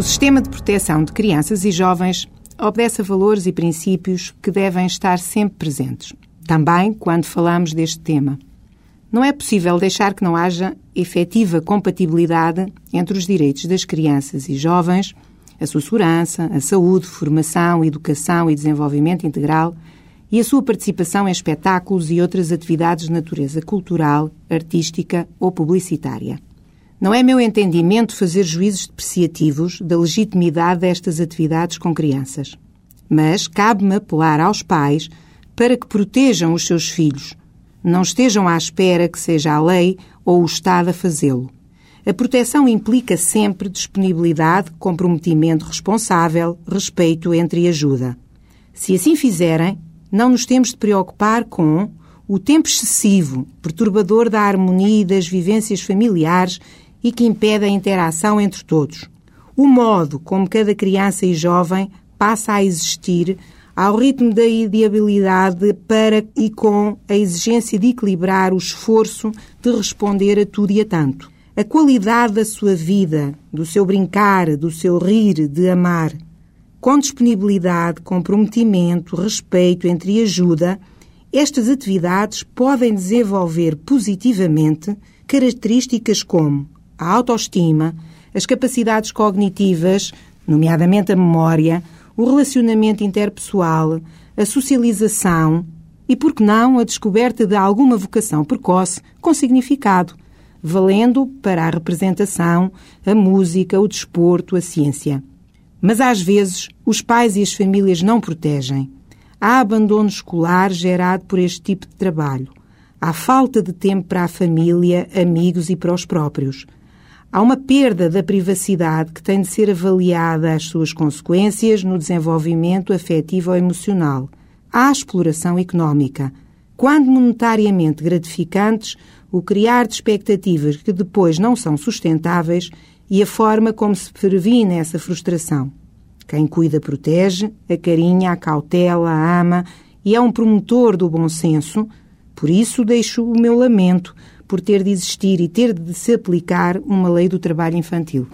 O sistema de proteção de crianças e jovens obedece a valores e princípios que devem estar sempre presentes, também quando falamos deste tema. Não é possível deixar que não haja efetiva compatibilidade entre os direitos das crianças e jovens, a sua segurança, a saúde, formação, educação e desenvolvimento integral e a sua participação em espetáculos e outras atividades de natureza cultural, artística ou publicitária. Não é meu entendimento fazer juízos depreciativos da legitimidade destas atividades com crianças. Mas cabe-me apelar aos pais para que protejam os seus filhos. Não estejam à espera que seja a lei ou o Estado a fazê-lo. A proteção implica sempre disponibilidade, comprometimento responsável, respeito entre e ajuda. Se assim fizerem, não nos temos de preocupar com o tempo excessivo, perturbador da harmonia e das vivências familiares e que impede a interação entre todos. O modo como cada criança e jovem passa a existir ao ritmo da ideabilidade para e com a exigência de equilibrar o esforço de responder a tudo e a tanto. A qualidade da sua vida, do seu brincar, do seu rir, de amar, com disponibilidade, comprometimento, respeito entre e ajuda, estas atividades podem desenvolver positivamente características como a autoestima, as capacidades cognitivas, nomeadamente a memória, o relacionamento interpessoal, a socialização e, por que não, a descoberta de alguma vocação precoce com significado, valendo para a representação, a música, o desporto, a ciência. Mas às vezes os pais e as famílias não protegem. Há abandono escolar gerado por este tipo de trabalho. Há falta de tempo para a família, amigos e para os próprios. Há uma perda da privacidade que tem de ser avaliada as suas consequências no desenvolvimento afetivo ou emocional. Há exploração económica. Quando monetariamente gratificantes, o criar de expectativas que depois não são sustentáveis e a forma como se previne essa frustração. Quem cuida protege, acarinha, acautela, ama e é um promotor do bom senso. Por isso deixo o meu lamento por ter de existir e ter de se aplicar uma lei do trabalho infantil.